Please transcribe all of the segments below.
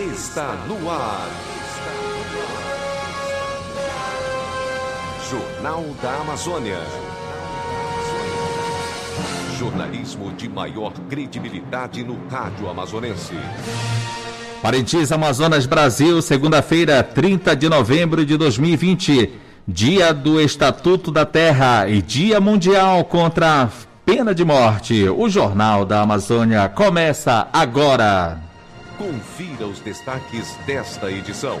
está no ar. Jornal da Amazônia. Jornalismo de maior credibilidade no rádio amazonense. Parintins, Amazonas, Brasil, segunda-feira, 30 de novembro de 2020. Dia do Estatuto da Terra e Dia Mundial contra a Pena de Morte. O Jornal da Amazônia começa agora. Confira os destaques desta edição.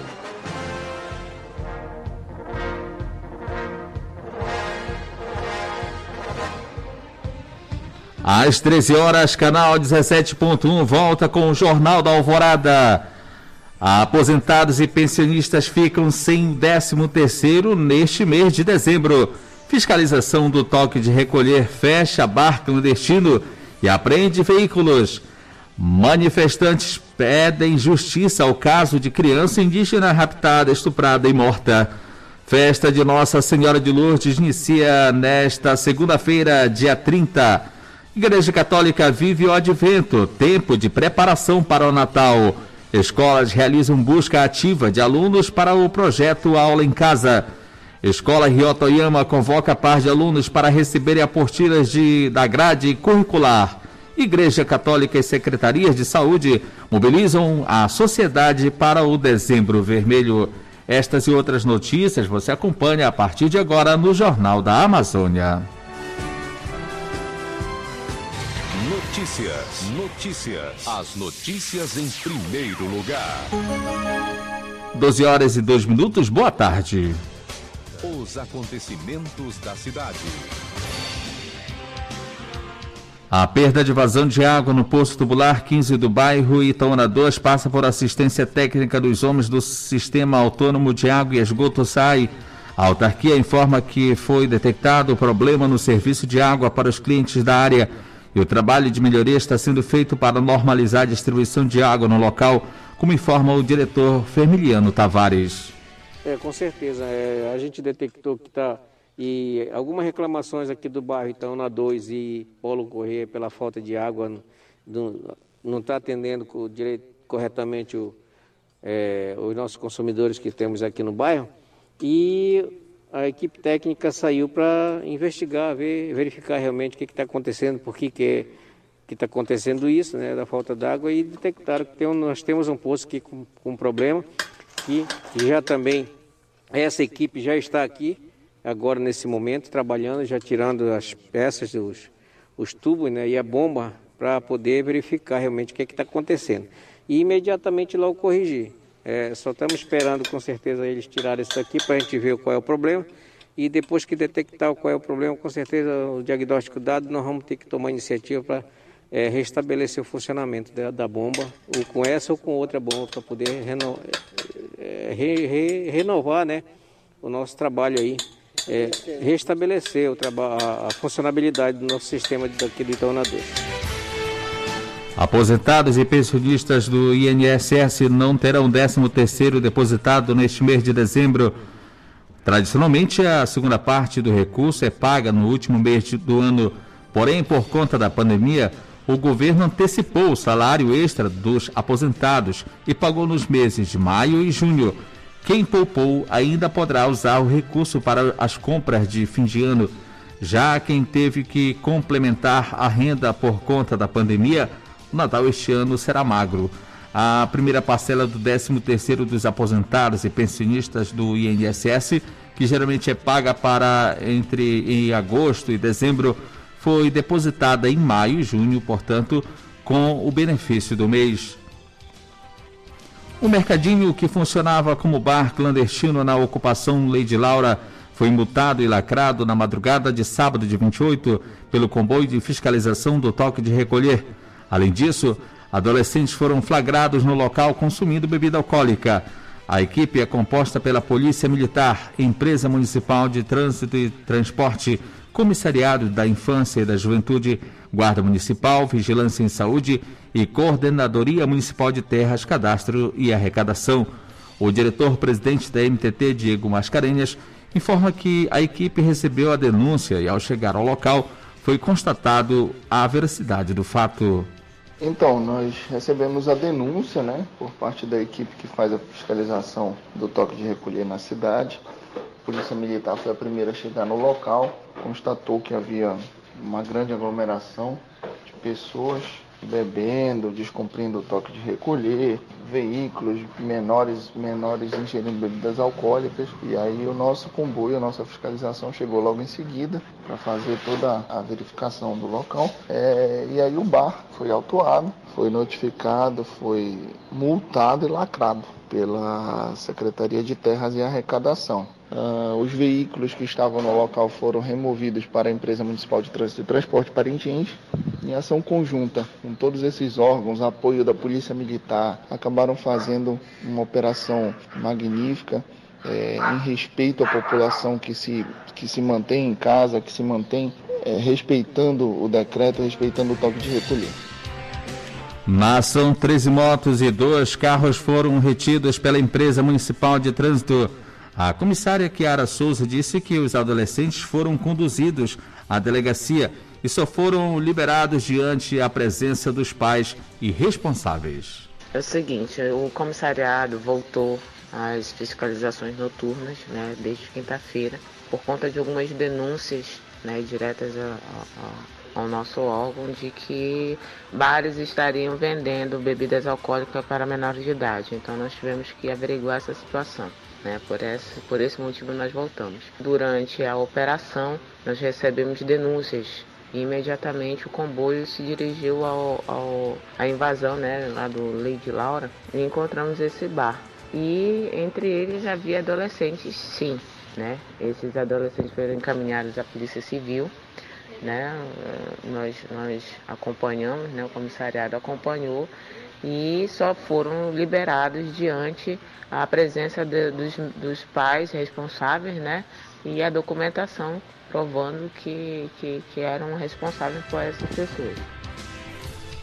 Às 13 horas, canal 17.1 volta com o Jornal da Alvorada. Aposentados e pensionistas ficam sem 13 terceiro neste mês de dezembro. Fiscalização do toque de recolher fecha bar clandestino e apreende veículos. Manifestantes pedem justiça ao caso de criança indígena raptada, estuprada e morta. Festa de Nossa Senhora de Lourdes inicia nesta segunda-feira, dia 30. Igreja Católica vive o advento, tempo de preparação para o Natal. Escolas realizam busca ativa de alunos para o projeto Aula em Casa. Escola Ryotoyama convoca par de alunos para receberem apostilas de, da grade curricular. Igreja Católica e Secretarias de Saúde mobilizam a sociedade para o Dezembro Vermelho. Estas e outras notícias você acompanha a partir de agora no Jornal da Amazônia. Notícias, notícias. As notícias em primeiro lugar. 12 horas e 2 minutos, boa tarde. Os acontecimentos da cidade. A perda de vazão de água no poço tubular 15 do bairro Itaúna 2 passa por assistência técnica dos homens do Sistema Autônomo de Água e Esgoto SAI. A autarquia informa que foi detectado o problema no serviço de água para os clientes da área e o trabalho de melhoria está sendo feito para normalizar a distribuição de água no local, como informa o diretor Fermiliano Tavares. É, com certeza. É, a gente detectou que está e algumas reclamações aqui do bairro então na 2 e Polo Correia pela falta de água, não está atendendo direito, corretamente o, é, os nossos consumidores que temos aqui no bairro. E a equipe técnica saiu para investigar, ver, verificar realmente o que está acontecendo, por que que está acontecendo isso, né, da falta d'água, e detectaram que tem um, nós temos um poço aqui com, com problema, que, que já também, essa equipe já está aqui, agora nesse momento, trabalhando, já tirando as peças, os, os tubos né, e a bomba para poder verificar realmente o que é está acontecendo. E imediatamente logo corrigir. É, só estamos esperando com certeza eles tirarem isso aqui para a gente ver qual é o problema. E depois que detectar qual é o problema, com certeza o diagnóstico dado, nós vamos ter que tomar iniciativa para é, restabelecer o funcionamento da, da, bomba, ou com essa ou com outra bomba, para poder reno, é, re, re, renovar né, o nosso trabalho aí é, restabelecer o a, funcionabilidade do nosso sistema daqui do Itaúna 2. Aposentados e pensionistas do INSS não terão 13º depositado neste mês de dezembro. Tradicionalmente, a segunda parte do recurso é paga no último mês do ano, porém, por conta da pandemia, o governo antecipou o salário extra dos aposentados e pagou nos meses de maio e junho. Quem poupou ainda poderá usar o recurso para as compras de fim de ano. Já quem teve que complementar a renda por conta da pandemia, o Natal este ano será magro. A primeira parcela do 13º dos aposentados e pensionistas do INSS, que geralmente é paga para entre em agosto e dezembro, foi depositada em maio e junho, portanto, com o benefício do mês. O mercadinho que funcionava como bar clandestino na ocupação Lady Laura foi multado e lacrado na madrugada de sábado de 28 pelo comboio de fiscalização do toque de recolher. Além disso, adolescentes foram flagrados no local consumindo bebida alcoólica. A equipe é composta pela Polícia Militar, Empresa Municipal de Trânsito e Transporte, Comissariado da Infância e da Juventude, Guarda Municipal, Vigilância em Saúde e Coordenadoria Municipal de Terras, Cadastro e Arrecadação. O diretor-presidente da MTT, Diego Mascarenhas, informa que a equipe recebeu a denúncia e, ao chegar ao local, foi constatado a veracidade do fato. Então, nós recebemos a denúncia, né, por parte da equipe que faz a fiscalização do toque de recolher na cidade. A Polícia Militar foi a primeira a chegar no local, constatou que havia uma grande aglomeração de pessoas bebendo, descumprindo o toque de recolher, veículos menores, menores ingerindo bebidas alcoólicas. E aí o nosso comboio, a nossa fiscalização chegou logo em seguida para fazer toda a verificação do local. É, e aí o bar foi autuado, foi notificado, foi multado e lacrado pela Secretaria de Terras e Arrecadação. Uh, os veículos que estavam no local foram removidos para a Empresa Municipal de Trânsito e Transporte Parintins. Em ação conjunta com todos esses órgãos, apoio da Polícia Militar, acabaram fazendo uma operação magnífica é, em respeito à população que se, que se mantém em casa, que se mantém é, respeitando o decreto, respeitando o toque de recolher. Na ação, 13 motos e dois carros foram retidos pela empresa municipal de trânsito. A comissária Chiara Souza disse que os adolescentes foram conduzidos à delegacia e só foram liberados diante a presença dos pais e responsáveis. É o seguinte, o comissariado voltou às fiscalizações noturnas, né, desde quinta-feira, por conta de algumas denúncias, né, diretas a, a ao nosso órgão de que bares estariam vendendo bebidas alcoólicas para menores de idade. Então nós tivemos que averiguar essa situação. Né? Por, esse, por esse motivo nós voltamos. Durante a operação nós recebemos denúncias e imediatamente o comboio se dirigiu ao, ao, à invasão né, lá do Lady Laura e encontramos esse bar. E entre eles havia adolescentes, sim. Né? Esses adolescentes foram encaminhados à Polícia Civil né? Nós, nós acompanhamos, né? o comissariado acompanhou e só foram liberados diante a presença de, dos, dos pais responsáveis né? e a documentação provando que, que, que eram responsáveis por essas pessoas.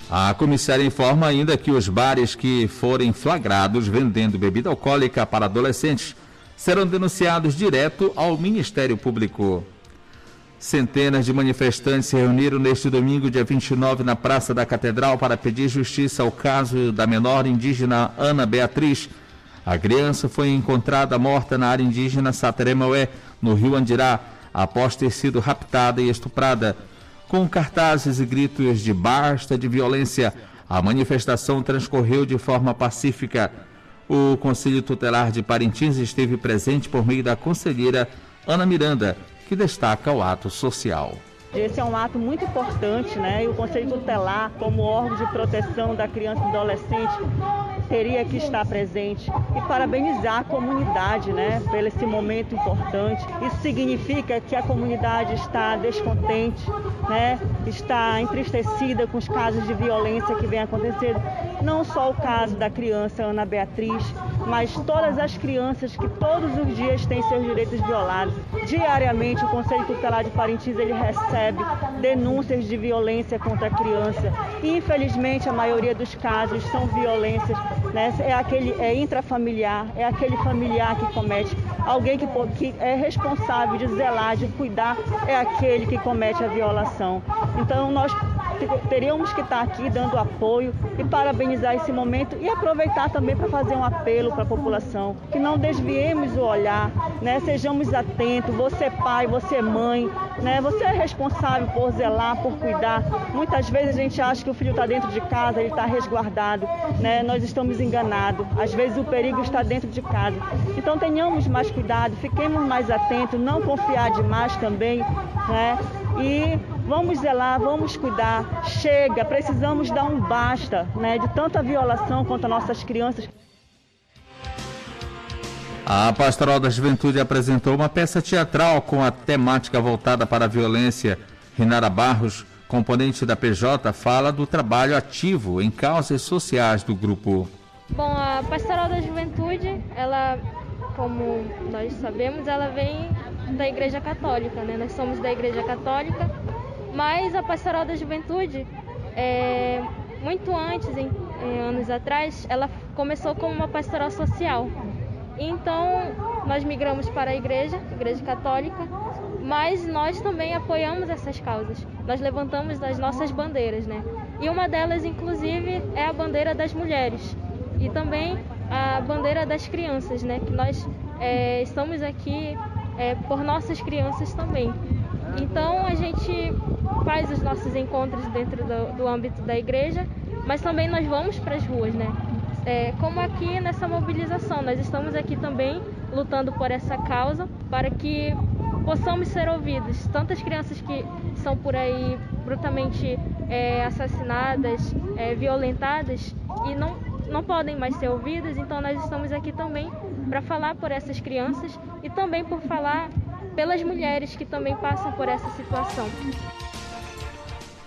A comissária informa ainda que os bares que forem flagrados vendendo bebida alcoólica para adolescentes serão denunciados direto ao Ministério Público. Centenas de manifestantes se reuniram neste domingo, dia 29, na Praça da Catedral para pedir justiça ao caso da menor indígena Ana Beatriz. A criança foi encontrada morta na área indígena Sateremaué, no rio Andirá, após ter sido raptada e estuprada. Com cartazes e gritos de basta de violência, a manifestação transcorreu de forma pacífica. O Conselho Tutelar de Parintins esteve presente por meio da conselheira Ana Miranda, que destaca o ato social. Esse é um ato muito importante, né? E o Conselho Tutelar, como órgão de proteção da criança e do adolescente, teria que estar presente e parabenizar a comunidade, né, pelo esse momento importante. Isso significa que a comunidade está descontente, né, está entristecida com os casos de violência que vem acontecendo. Não só o caso da criança Ana Beatriz, mas todas as crianças que todos os dias têm seus direitos violados. Diariamente o Conselho Tutelar de Parintins ele recebe denúncias de violência contra a criança. Infelizmente a maioria dos casos são violências, né? É aquele é intrafamiliar, é aquele familiar que comete, alguém que, que é responsável de zelar, de cuidar, é aquele que comete a violação. Então nós teríamos que estar aqui dando apoio e parabenizar esse momento e aproveitar também para fazer um apelo para a população, que não desviemos o olhar, né? Sejamos atentos, você pai, você mãe, né? Você é responsável por zelar, por cuidar. Muitas vezes a gente acha que o filho está dentro de casa, ele está resguardado, né? Nós estamos enganados. Às vezes o perigo está dentro de casa. Então tenhamos mais cuidado, fiquemos mais atentos, não confiar demais também, né? E Vamos zelar, vamos cuidar. Chega, precisamos dar um basta né, de tanta violação contra nossas crianças. A Pastoral da Juventude apresentou uma peça teatral com a temática voltada para a violência. Renara Barros, componente da PJ, fala do trabalho ativo em causas sociais do grupo. Bom, a Pastoral da Juventude, ela, como nós sabemos, ela vem da Igreja Católica, né? Nós somos da Igreja Católica mas a Pastoral da Juventude, é, muito antes, em, em anos atrás, ela começou como uma pastoral social. Então, nós migramos para a igreja, igreja católica, mas nós também apoiamos essas causas. Nós levantamos as nossas bandeiras, né? E uma delas, inclusive, é a bandeira das mulheres e também a bandeira das crianças, né? Que nós é, estamos aqui é, por nossas crianças também. Então a gente faz os nossos encontros dentro do, do âmbito da igreja, mas também nós vamos para as ruas, né? É, como aqui nessa mobilização, nós estamos aqui também lutando por essa causa para que possamos ser ouvidos. Tantas crianças que são por aí brutalmente é, assassinadas, é, violentadas e não, não podem mais ser ouvidas, então nós estamos aqui também para falar por essas crianças e também por falar pelas mulheres que também passam por essa situação.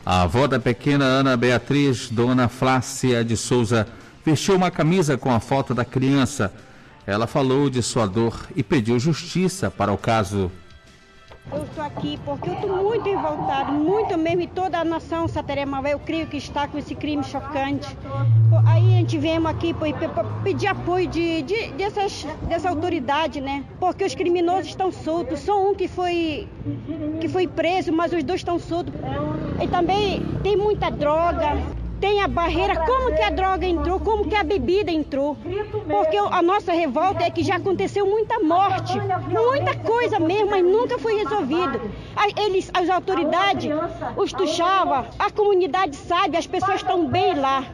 A avó da pequena Ana Beatriz, dona Flácia de Souza, vestiu uma camisa com a foto da criança. Ela falou de sua dor e pediu justiça para o caso. Eu estou aqui porque eu estou muito revoltado, muito mesmo, e toda a nação Saterema, eu creio que está com esse crime chocante. Aí a gente vem aqui para pedir apoio de, de, dessas, dessa autoridade, né? Porque os criminosos estão soltos, só um que foi, que foi preso, mas os dois estão soltos. E também tem muita droga, tem a barreira, como que a droga entrou, como que a bebida entrou. Porque a nossa revolta é que já aconteceu muita morte, muita coisa mesmo, mas nunca foi resolvido. Eles, as autoridades, os tuxava, a comunidade sabe, as pessoas estão bem lá.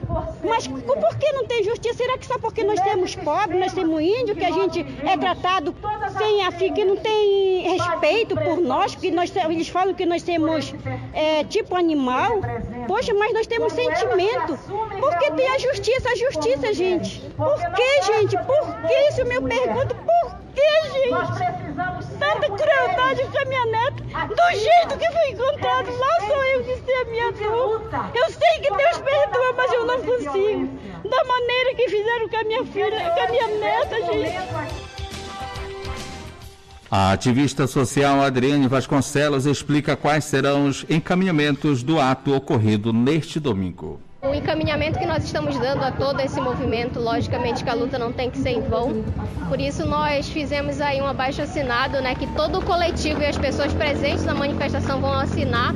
Mas por que não tem justiça? Será que só porque nós temos pobres, nós temos índio, que a gente é tratado sem assim, que não tem respeito por nós, porque nós, eles falam que nós temos é, tipo animal. Poxa, mas nós temos sentimento. Porque tem a justiça, a justiça, gente. Por que, gente? Por que isso? Eu me pergunto, por que, gente? Tanta crueldade com a minha neta, do jeito que foi encontrado. Lá sou eu que sei a minha dor. Eu sei que Deus perdoa, mas eu não consigo. Da maneira que fizeram com a minha filha, com a minha neta, gente. A ativista social Adriane Vasconcelos explica quais serão os encaminhamentos do ato ocorrido neste domingo. O encaminhamento que nós estamos dando a todo esse movimento, logicamente que a luta não tem que ser em vão. Por isso nós fizemos aí um abaixo assinado, né, que todo o coletivo e as pessoas presentes na manifestação vão assinar.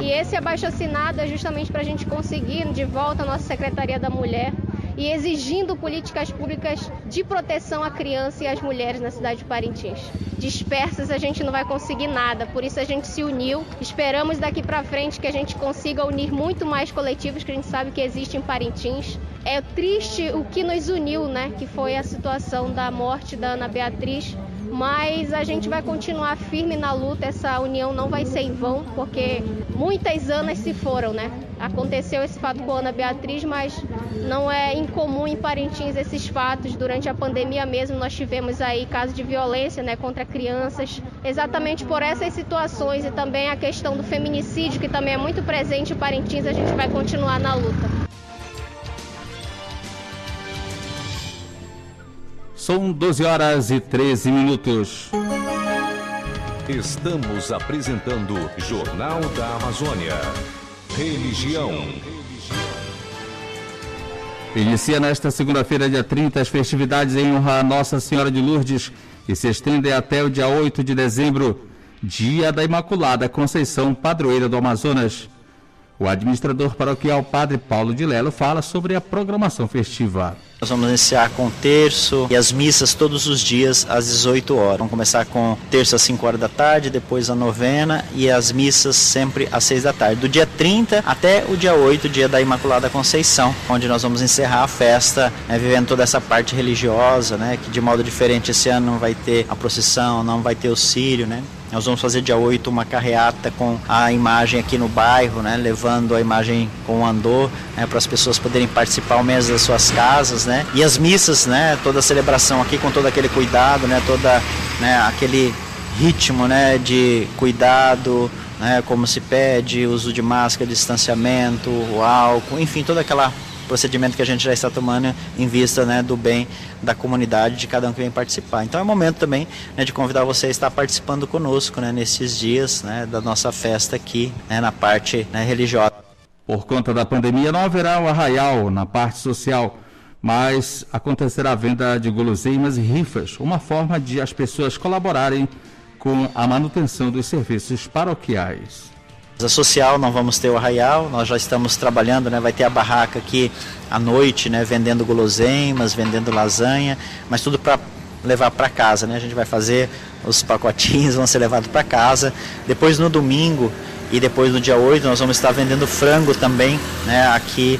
E esse abaixo assinado é justamente para a gente conseguir de volta a nossa Secretaria da Mulher e exigindo políticas públicas de proteção à criança e às mulheres na cidade de Parintins. Dispersas a gente não vai conseguir nada, por isso a gente se uniu. Esperamos daqui para frente que a gente consiga unir muito mais coletivos que a gente sabe que existem em Parintins. É triste o que nos uniu, né, que foi a situação da morte da Ana Beatriz mas a gente vai continuar firme na luta. Essa união não vai ser em vão, porque muitas anas se foram, né? Aconteceu esse fato com a Ana Beatriz, mas não é incomum em Parintins esses fatos. Durante a pandemia mesmo, nós tivemos aí casos de violência né, contra crianças. Exatamente por essas situações e também a questão do feminicídio, que também é muito presente em Parintins, a gente vai continuar na luta. São 12 horas e 13 minutos. Estamos apresentando Jornal da Amazônia. Religião. Inicia nesta segunda-feira, dia 30, as festividades em honra a Nossa Senhora de Lourdes e se estendem até o dia 8 de dezembro, dia da Imaculada Conceição, padroeira do Amazonas. O administrador paroquial Padre Paulo de Lelo fala sobre a programação festiva. Nós vamos iniciar com terço e as missas todos os dias às 18 horas. Vamos começar com terço às 5 horas da tarde, depois a novena e as missas sempre às 6 da tarde. Do dia 30 até o dia 8, dia da Imaculada Conceição, onde nós vamos encerrar a festa, né, vivendo toda essa parte religiosa, né, que de modo diferente esse ano não vai ter a procissão, não vai ter o sírio, né? Nós vamos fazer dia 8 uma carreata com a imagem aqui no bairro, né, levando a imagem com o andor né, para as pessoas poderem participar ao menos das suas casas, né? E as missas, né, toda a celebração aqui com todo aquele cuidado, né, toda né, aquele ritmo, né, de cuidado, né, como se pede, uso de máscara, distanciamento, o álcool, enfim, toda aquela procedimento que a gente já está tomando em vista né, do bem da comunidade, de cada um que vem participar. Então é o momento também né, de convidar você a estar participando conosco né, nesses dias né, da nossa festa aqui né, na parte né, religiosa. Por conta da pandemia não haverá o arraial na parte social, mas acontecerá a venda de guloseimas e rifas, uma forma de as pessoas colaborarem com a manutenção dos serviços paroquiais. A social não vamos ter o arraial, nós já estamos trabalhando, né? Vai ter a barraca aqui à noite, né? Vendendo guloseimas, vendendo lasanha, mas tudo para levar para casa, né? A gente vai fazer os pacotinhos, vão ser levados para casa. Depois no domingo e depois no dia 8 nós vamos estar vendendo frango também, né? Aqui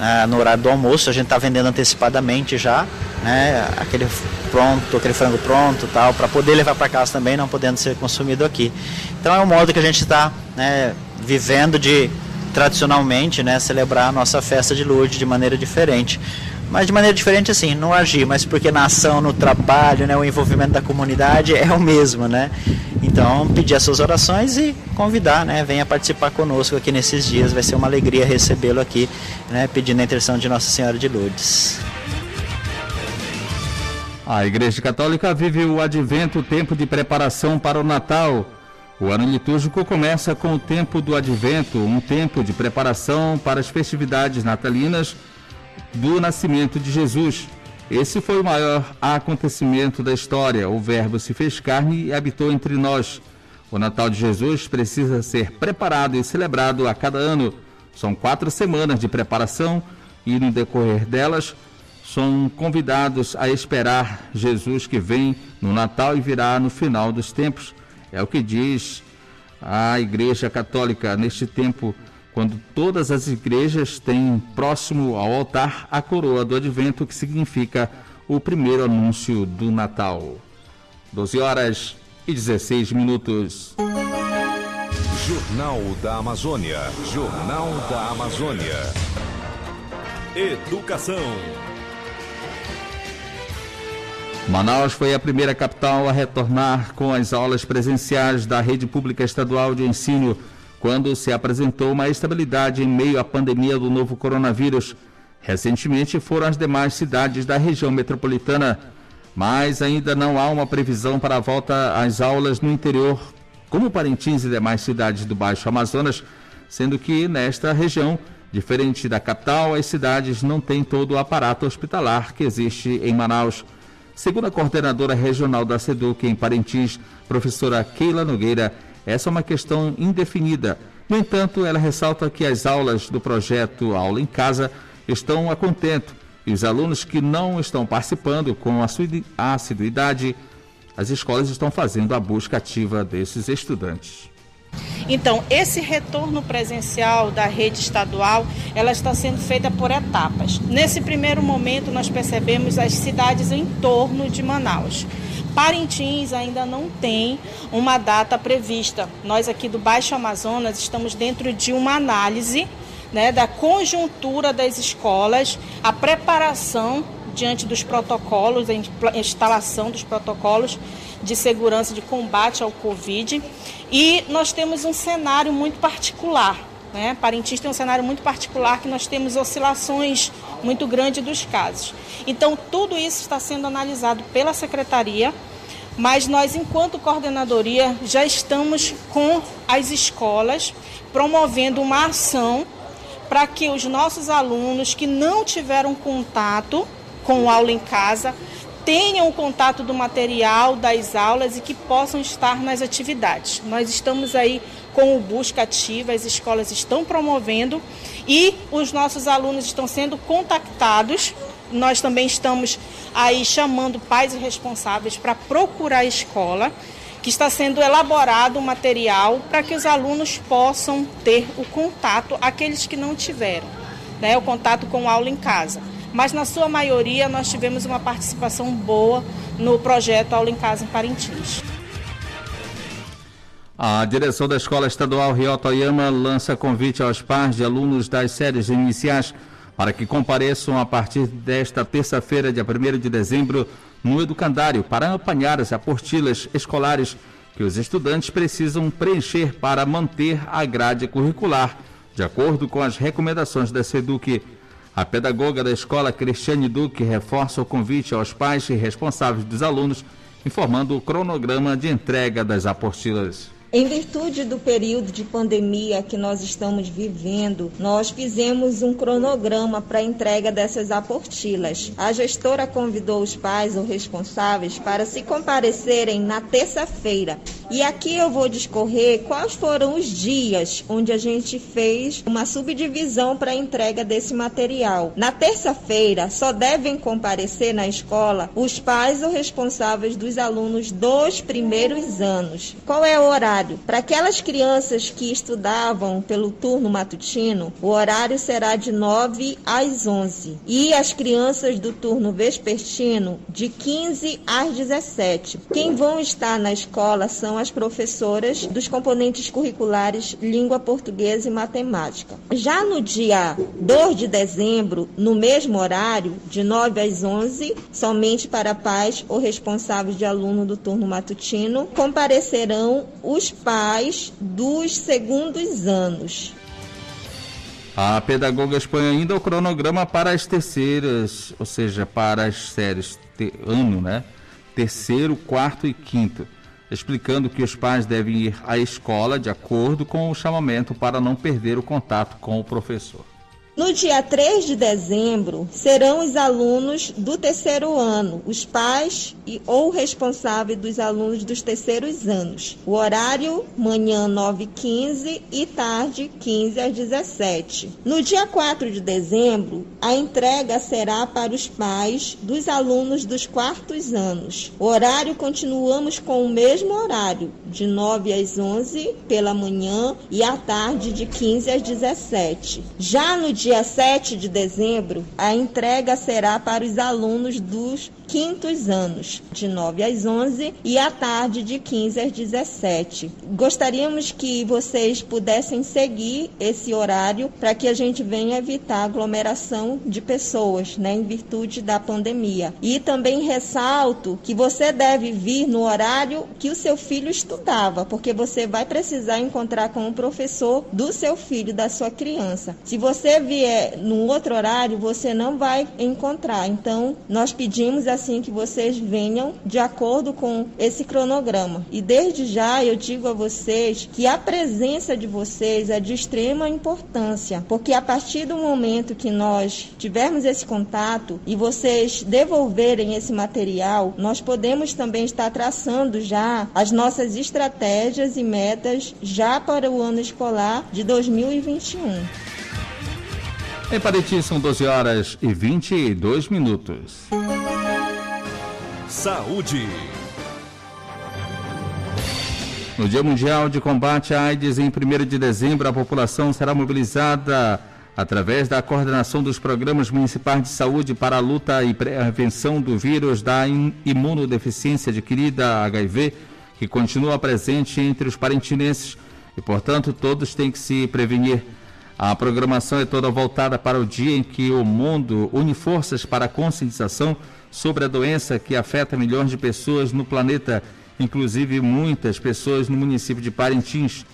ah, no horário do almoço, a gente está vendendo antecipadamente já, né? Aquele pronto, aquele frango pronto, tal, para poder levar para casa também, não podendo ser consumido aqui. Então é um modo que a gente está, né? Vivendo de tradicionalmente, né? Celebrar a nossa festa de Lourdes de maneira diferente mas de maneira diferente assim, não agir, mas porque na ação, no trabalho, né, o envolvimento da comunidade é o mesmo, né? Então, pedir as suas orações e convidar, né, venha participar conosco aqui nesses dias, vai ser uma alegria recebê-lo aqui, né, pedindo a intercessão de Nossa Senhora de Lourdes. A Igreja Católica vive o advento, tempo de preparação para o Natal. O ano litúrgico começa com o tempo do advento, um tempo de preparação para as festividades natalinas do nascimento de Jesus. Esse foi o maior acontecimento da história. O Verbo se fez carne e habitou entre nós. O Natal de Jesus precisa ser preparado e celebrado a cada ano. São quatro semanas de preparação e, no decorrer delas, são convidados a esperar Jesus que vem no Natal e virá no final dos tempos. É o que diz a Igreja Católica neste tempo quando todas as igrejas têm próximo ao altar a coroa do advento, que significa o primeiro anúncio do Natal. 12 horas e 16 minutos. Jornal da Amazônia. Jornal da Amazônia. Educação. Manaus foi a primeira capital a retornar com as aulas presenciais da rede pública estadual de ensino quando se apresentou uma estabilidade em meio à pandemia do novo coronavírus. Recentemente foram as demais cidades da região metropolitana, mas ainda não há uma previsão para a volta às aulas no interior, como Parintins e demais cidades do Baixo Amazonas, sendo que nesta região, diferente da capital, as cidades não têm todo o aparato hospitalar que existe em Manaus. Segundo a coordenadora regional da SEDUC em Parintins, professora Keila Nogueira, essa é uma questão indefinida. No entanto, ela ressalta que as aulas do projeto Aula em Casa estão a contento e os alunos que não estão participando com a assiduidade, as escolas estão fazendo a busca ativa desses estudantes. Então, esse retorno presencial da rede estadual, ela está sendo feita por etapas. Nesse primeiro momento, nós percebemos as cidades em torno de Manaus. Parintins ainda não tem uma data prevista. Nós aqui do Baixo Amazonas estamos dentro de uma análise né, da conjuntura das escolas, a preparação diante dos protocolos, a instalação dos protocolos de segurança de combate ao Covid. E nós temos um cenário muito particular. Né? Tem um cenário muito particular que nós temos oscilações muito grandes dos casos. Então, tudo isso está sendo analisado pela secretaria mas nós, enquanto coordenadoria, já estamos com as escolas promovendo uma ação para que os nossos alunos que não tiveram contato com aula em casa tenham o contato do material das aulas e que possam estar nas atividades. Nós estamos aí com o Busca Ativa, as escolas estão promovendo e os nossos alunos estão sendo contactados nós também estamos aí chamando pais e responsáveis para procurar a escola, que está sendo elaborado um material para que os alunos possam ter o contato, aqueles que não tiveram, né, o contato com aula em casa. Mas na sua maioria nós tivemos uma participação boa no projeto Aula em Casa em Parintins. A direção da Escola Estadual Rio Toyama lança convite aos pais de alunos das séries iniciais para que compareçam a partir desta terça-feira, dia 1 de dezembro, no educandário para apanhar as apostilas escolares que os estudantes precisam preencher para manter a grade curricular, de acordo com as recomendações da SEDUC. A pedagoga da escola, Cristiane Duque, reforça o convite aos pais e responsáveis dos alunos, informando o cronograma de entrega das apostilas. Em virtude do período de pandemia que nós estamos vivendo, nós fizemos um cronograma para a entrega dessas aportilas. A gestora convidou os pais ou responsáveis para se comparecerem na terça-feira. E aqui eu vou discorrer quais foram os dias onde a gente fez uma subdivisão para a entrega desse material. Na terça-feira, só devem comparecer na escola os pais ou responsáveis dos alunos dos primeiros anos. Qual é o horário? Horário. Para aquelas crianças que estudavam pelo turno matutino, o horário será de 9 às 11. E as crianças do turno vespertino, de 15 às 17. Quem vão estar na escola são as professoras dos componentes curriculares Língua Portuguesa e Matemática. Já no dia 2 de dezembro, no mesmo horário, de 9 às 11, somente para pais ou responsáveis de aluno do turno matutino, comparecerão os pais dos segundos anos. A pedagoga expõe ainda o cronograma para as terceiras, ou seja, para as séries ano, né? Terceiro, quarto e quinto, explicando que os pais devem ir à escola de acordo com o chamamento para não perder o contato com o professor. No dia 3 de dezembro, serão os alunos do terceiro ano, os pais e, ou responsáveis dos alunos dos terceiros anos. O horário, manhã 9h15 e tarde 15 às 17 No dia 4 de dezembro, a entrega será para os pais dos alunos dos quartos anos. O horário continuamos com o mesmo horário, de 9 às 11 pela manhã e à tarde de 15 às 17 Já no dia dia 7 de dezembro, a entrega será para os alunos dos quintos anos, de 9 às 11 e à tarde de 15 às 17. Gostaríamos que vocês pudessem seguir esse horário para que a gente venha evitar aglomeração de pessoas, né, em virtude da pandemia. E também ressalto que você deve vir no horário que o seu filho estudava, porque você vai precisar encontrar com o professor do seu filho, da sua criança. Se você vier num outro horário, você não vai encontrar. Então, nós pedimos assim que vocês venham de acordo com esse cronograma. E desde já eu digo a vocês que a presença de vocês é de extrema importância, porque a partir do momento que nós tivermos esse contato e vocês devolverem esse material, nós podemos também estar traçando já as nossas estratégias e metas já para o ano escolar de 2021. Em Pariti são 12 horas e 22 minutos. Saúde. No Dia Mundial de Combate à AIDS, em 1 de dezembro, a população será mobilizada através da coordenação dos programas municipais de saúde para a luta e prevenção do vírus da imunodeficiência adquirida HIV, que continua presente entre os parentinenses e, portanto, todos têm que se prevenir. A programação é toda voltada para o dia em que o mundo une forças para a conscientização sobre a doença que afeta milhões de pessoas no planeta, inclusive muitas pessoas no município de Parintins.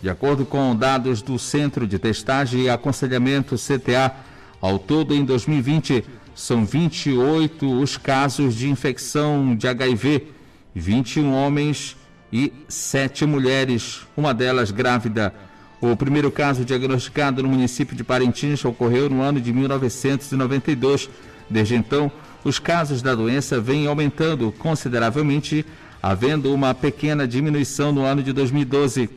De acordo com dados do Centro de Testagem e Aconselhamento CTA, ao todo em 2020 são 28 os casos de infecção de HIV, 21 homens e 7 mulheres, uma delas grávida. O primeiro caso diagnosticado no município de Parintins ocorreu no ano de 1992. Desde então, os casos da doença vêm aumentando consideravelmente, havendo uma pequena diminuição no ano de 2012.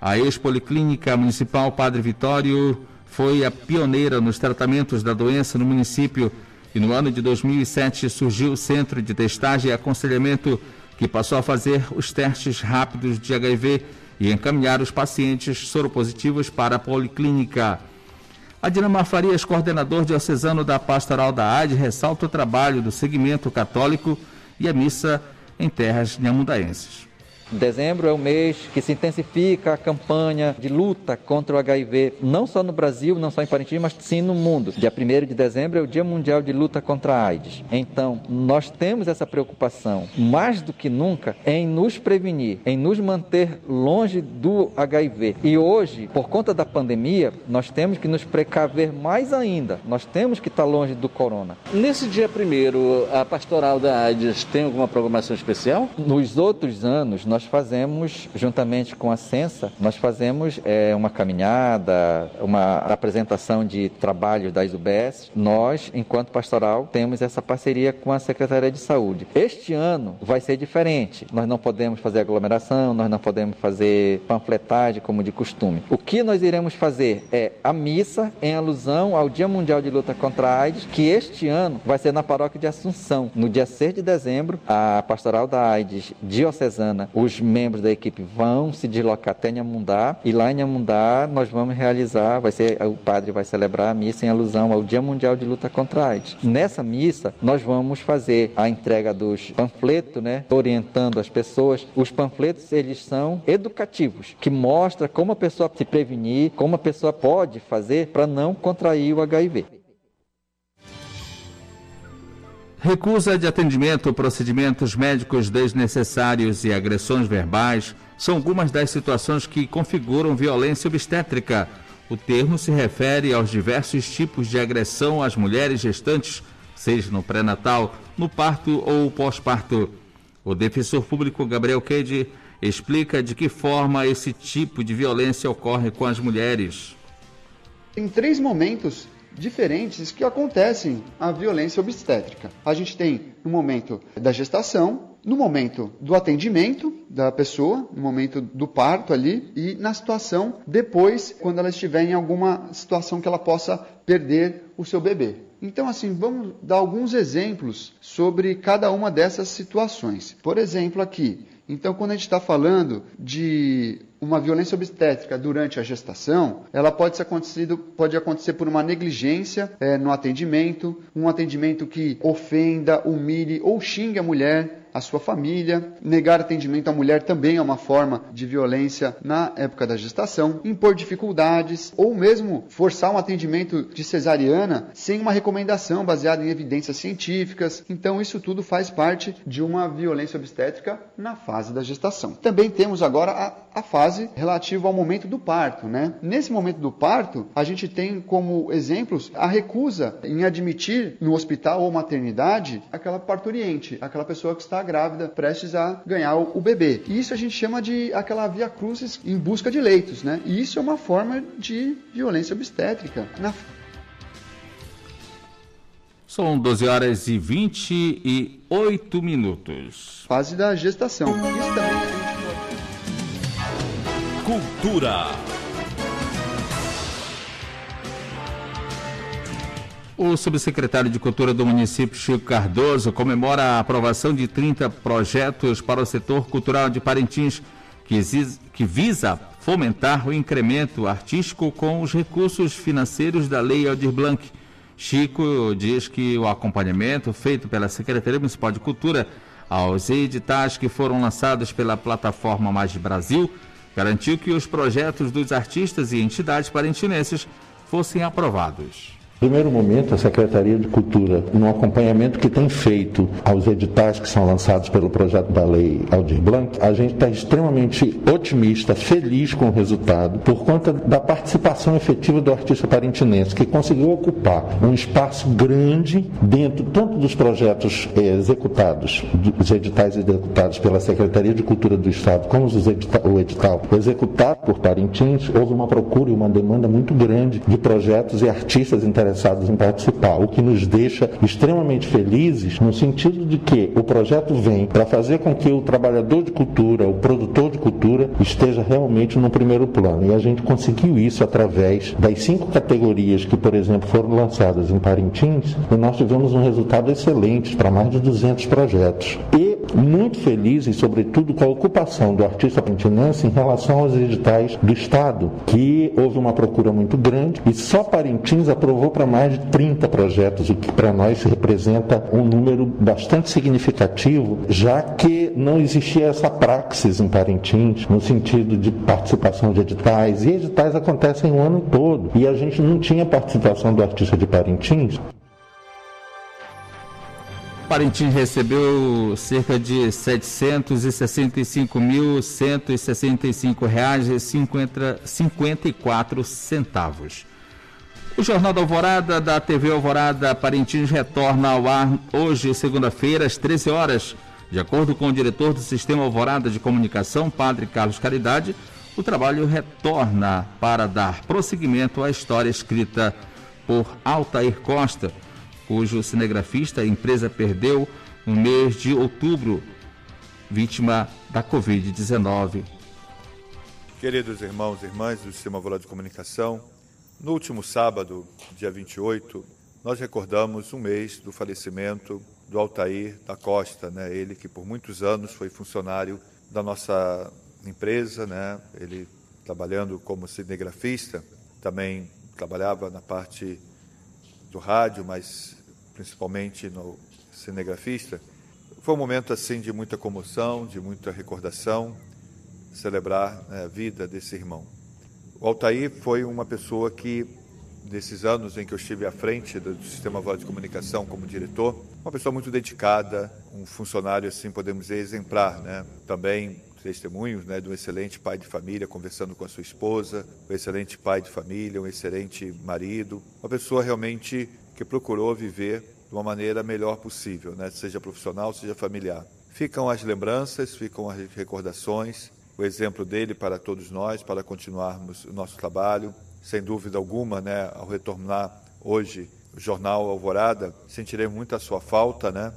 A ex-policlínica municipal Padre Vitório foi a pioneira nos tratamentos da doença no município e no ano de 2007 surgiu o Centro de Testagem e Aconselhamento que passou a fazer os testes rápidos de HIV e encaminhar os pacientes soropositivos para a policlínica. A Dinamar Farias, coordenador diocesano da Pastoral da AD, ressalta o trabalho do segmento católico e a missa em terras nhamundaenses. Dezembro é o mês que se intensifica a campanha de luta contra o HIV, não só no Brasil, não só em Parintins, mas sim no mundo. Dia 1 de dezembro é o Dia Mundial de Luta contra a AIDS. Então, nós temos essa preocupação, mais do que nunca, em nos prevenir, em nos manter longe do HIV. E hoje, por conta da pandemia, nós temos que nos precaver mais ainda. Nós temos que estar longe do corona. Nesse dia primeiro, a Pastoral da AIDS tem alguma programação especial? Nos outros anos, nós fazemos, juntamente com a Sensa, nós fazemos é, uma caminhada, uma apresentação de trabalhos das UBS. Nós, enquanto pastoral, temos essa parceria com a Secretaria de Saúde. Este ano vai ser diferente. Nós não podemos fazer aglomeração, nós não podemos fazer panfletagem como de costume. O que nós iremos fazer é a missa em alusão ao Dia Mundial de Luta contra a AIDS, que este ano vai ser na paróquia de Assunção. No dia 6 de dezembro, a pastoral da AIDS diocesana, os membros da equipe vão se deslocar até Nhamundá e lá em Nhamundá nós vamos realizar, vai ser o padre vai celebrar a missa em alusão ao Dia Mundial de Luta contra a AIDS. Nessa missa nós vamos fazer a entrega dos panfletos, né, orientando as pessoas. Os panfletos eles são educativos, que mostra como a pessoa se prevenir, como a pessoa pode fazer para não contrair o HIV. Recusa de atendimento, procedimentos médicos desnecessários e agressões verbais são algumas das situações que configuram violência obstétrica. O termo se refere aos diversos tipos de agressão às mulheres gestantes, seja no pré-natal, no parto ou pós-parto. O defensor público Gabriel Quede explica de que forma esse tipo de violência ocorre com as mulheres. Tem três momentos diferentes que acontecem a violência obstétrica. A gente tem no momento da gestação, no momento do atendimento da pessoa, no momento do parto ali e na situação depois, quando ela estiver em alguma situação que ela possa perder o seu bebê. Então, assim, vamos dar alguns exemplos sobre cada uma dessas situações. Por exemplo, aqui, então, quando a gente está falando de uma violência obstétrica durante a gestação, ela pode, ser pode acontecer por uma negligência é, no atendimento, um atendimento que ofenda, humilhe ou xingue a mulher, a sua família. Negar atendimento à mulher também é uma forma de violência na época da gestação. Impor dificuldades ou mesmo forçar um atendimento de cesariana sem uma recomendação baseada em evidências científicas. Então, isso tudo faz parte de uma violência obstétrica na fase da gestação. Também temos agora a, a fase relativa ao momento do parto. Né? Nesse momento do parto, a gente tem como exemplos a recusa em admitir no hospital ou maternidade aquela parturiente, aquela pessoa que está grávida, prestes a ganhar o, bebê. E isso a gente chama de aquela via crucis em busca de leitos, né? E isso é uma forma de violência obstétrica. Na... São 12 horas e 28 minutos. Fase da gestação. Isso também Cultura. O subsecretário de Cultura do município, Chico Cardoso, comemora a aprovação de 30 projetos para o setor cultural de Parintins, que, visa fomentar o incremento artístico com os recursos financeiros da Lei Aldir Blanc. Chico diz que o acompanhamento feito pela Secretaria Municipal de Cultura aos editais que foram lançados pela plataforma Mais Brasil garantiu que os projetos dos artistas e entidades parintinenses fossem aprovados primeiro momento, a Secretaria de Cultura, no acompanhamento que tem feito aos editais que são lançados pelo projeto da lei Aldir Blanc, a gente está extremamente otimista, feliz com o resultado, por conta da participação efetiva do artista parintinense, que conseguiu ocupar um espaço grande dentro tanto dos projetos eh, executados, dos editais executados pela Secretaria de Cultura do Estado, como os edita o edital executado por Parintins, houve uma procura e uma demanda muito grande de projetos e artistas interessados interessados em participar, o que nos deixa extremamente felizes no sentido de que o projeto vem para fazer com que o trabalhador de cultura, o produtor de cultura, esteja realmente no primeiro plano. E a gente conseguiu isso através das cinco categorias que, por exemplo, foram lançadas em Parintins, e nós tivemos um resultado excelente para mais de 200 projetos. E muito felizes, sobretudo, com a ocupação do artista parintinense em relação aos editais do Estado, que houve uma procura muito grande e só Parintins aprovou para mais de 30 projetos, o que para nós representa um número bastante significativo, já que não existia essa praxis em Parintins, no sentido de participação de editais, e editais acontecem o ano todo, e a gente não tinha participação do artista de Parintins. Parintins recebeu cerca de R$ 765.165,54. O Jornal da Alvorada, da TV Alvorada Parintins, retorna ao ar hoje, segunda-feira, às 13 horas. De acordo com o diretor do Sistema Alvorada de Comunicação, Padre Carlos Caridade, o trabalho retorna para dar prosseguimento à história escrita por Altair Costa, cujo cinegrafista a empresa perdeu no mês de outubro, vítima da Covid-19. Queridos irmãos e irmãs do Sistema Alvorada de Comunicação, no último sábado, dia 28, nós recordamos um mês do falecimento do Altair da Costa, né? ele que por muitos anos foi funcionário da nossa empresa, né? ele trabalhando como cinegrafista, também trabalhava na parte do rádio, mas principalmente no cinegrafista. Foi um momento assim de muita comoção, de muita recordação, celebrar né, a vida desse irmão. O Altair foi uma pessoa que nesses anos em que eu estive à frente do Sistema Voz de Comunicação como diretor, uma pessoa muito dedicada, um funcionário, assim, podemos dizer, exemplar, né? Também testemunhos né, de um excelente pai de família conversando com a sua esposa, um excelente pai de família, um excelente marido, uma pessoa realmente que procurou viver de uma maneira melhor possível, né, seja profissional, seja familiar. Ficam as lembranças, ficam as recordações, o exemplo dele para todos nós, para continuarmos o nosso trabalho, sem dúvida alguma, né, ao retornar hoje o jornal Alvorada, sentirei muito a sua falta, né?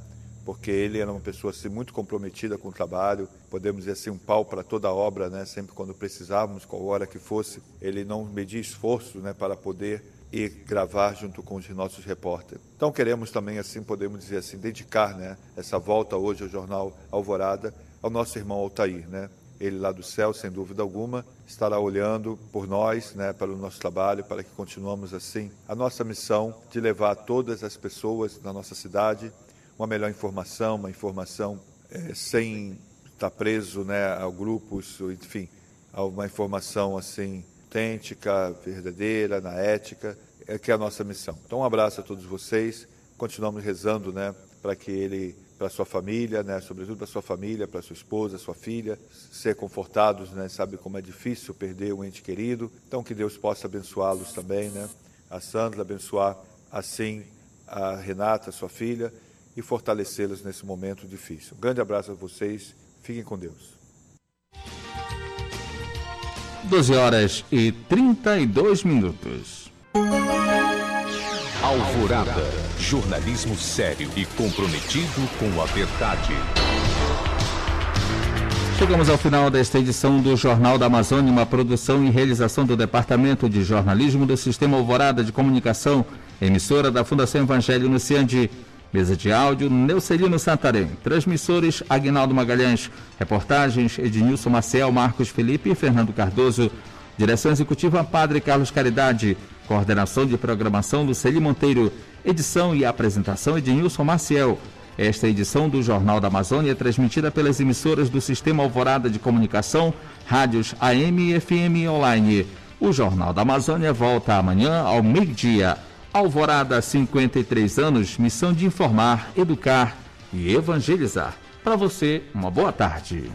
Porque ele era uma pessoa assim, muito comprometida com o trabalho, podemos dizer assim, um pau para toda a obra, né? Sempre quando precisávamos, qual hora que fosse, ele não media esforço, né, para poder ir gravar junto com os nossos repórteres. Então queremos também assim, podemos dizer assim, dedicar, né, essa volta hoje ao jornal Alvorada ao nosso irmão Altair, né? Ele lá do céu, sem dúvida alguma, estará olhando por nós, né, pelo nosso trabalho, para que continuemos assim a nossa missão de levar todas as pessoas da nossa cidade uma melhor informação, uma informação é, sem estar preso, né, a grupos, enfim, uma informação assim autêntica, verdadeira, na ética, é que é a nossa missão. Então, um abraço a todos vocês. Continuamos rezando, né, para que ele para sua família, né, sobretudo para sua família, para sua esposa, sua filha, ser confortados, né, sabe como é difícil perder um ente querido. Então que Deus possa abençoá-los também, né? A Sandra abençoar assim a Renata, sua filha, e fortalecê-los nesse momento difícil. Um grande abraço a vocês. Fiquem com Deus. 12 horas e 32 minutos. Alvorada. Jornalismo sério e comprometido com a verdade. Chegamos ao final desta edição do Jornal da Amazônia, uma produção e realização do Departamento de Jornalismo do Sistema Alvorada de Comunicação, emissora da Fundação Evangelho no Ciandi. Mesa de áudio, Neucelino Santarém. Transmissores, Agnaldo Magalhães. Reportagens, Ednilson Maciel, Marcos Felipe e Fernando Cardoso. Direção executiva, Padre Carlos Caridade. Coordenação de programação, Luceli Monteiro. Edição e apresentação, Ednilson Maciel. Esta edição do Jornal da Amazônia é transmitida pelas emissoras do Sistema Alvorada de Comunicação, rádios AM e FM online. O Jornal da Amazônia volta amanhã ao meio-dia. Alvorada, 53 anos, missão de informar, educar e evangelizar. Para você, uma boa tarde.